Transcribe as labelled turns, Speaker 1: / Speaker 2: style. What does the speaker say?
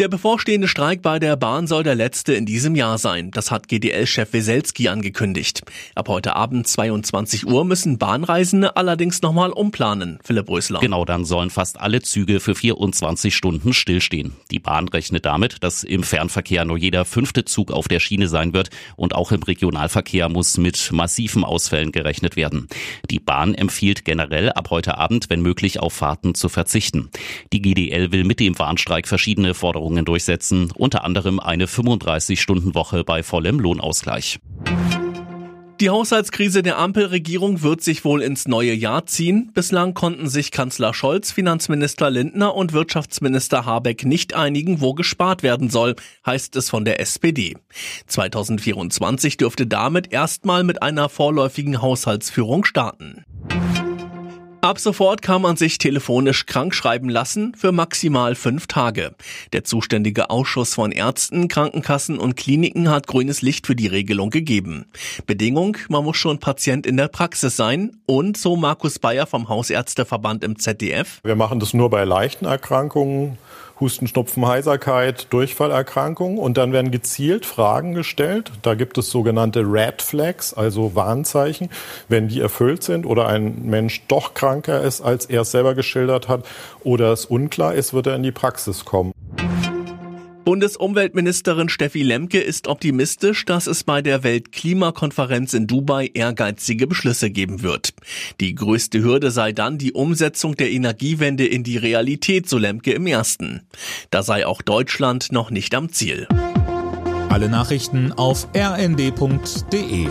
Speaker 1: Der bevorstehende Streik bei der Bahn soll der letzte in diesem Jahr sein. Das hat GDL-Chef Weselski angekündigt. Ab heute Abend 22 Uhr müssen Bahnreisende allerdings nochmal umplanen. Philipp Rösler.
Speaker 2: Genau, dann sollen fast alle Züge für 24 Stunden stillstehen. Die Bahn rechnet damit, dass im Fernverkehr nur jeder fünfte Zug auf der Schiene sein wird und auch im Regionalverkehr muss mit massiven Ausfällen gerechnet werden. Die Bahn empfiehlt generell ab heute Abend, wenn möglich, auf Fahrten zu verzichten. Die GDL will mit dem Warnstreik verschiedene Forderungen Forderungen durchsetzen, unter anderem eine 35-Stunden-Woche bei vollem Lohnausgleich.
Speaker 1: Die Haushaltskrise der Ampelregierung wird sich wohl ins neue Jahr ziehen. Bislang konnten sich Kanzler Scholz, Finanzminister Lindner und Wirtschaftsminister Habeck nicht einigen, wo gespart werden soll, heißt es von der SPD. 2024 dürfte damit erstmal mit einer vorläufigen Haushaltsführung starten. Ab sofort kann man sich telefonisch krankschreiben lassen für maximal fünf Tage. Der zuständige Ausschuss von Ärzten, Krankenkassen und Kliniken hat grünes Licht für die Regelung gegeben. Bedingung, man muss schon Patient in der Praxis sein und, so Markus Bayer vom Hausärzteverband im ZDF.
Speaker 3: Wir machen das nur bei leichten Erkrankungen Husten, Schnupfen, Heiserkeit, Durchfallerkrankungen. Und dann werden gezielt Fragen gestellt. Da gibt es sogenannte Red Flags, also Warnzeichen. Wenn die erfüllt sind oder ein Mensch doch kranker ist, als er es selber geschildert hat, oder es unklar ist, wird er in die Praxis kommen.
Speaker 1: Bundesumweltministerin Steffi Lemke ist optimistisch, dass es bei der Weltklimakonferenz in Dubai ehrgeizige Beschlüsse geben wird. Die größte Hürde sei dann die Umsetzung der Energiewende in die Realität, so Lemke im ersten. Da sei auch Deutschland noch nicht am Ziel.
Speaker 4: Alle Nachrichten auf rnd.de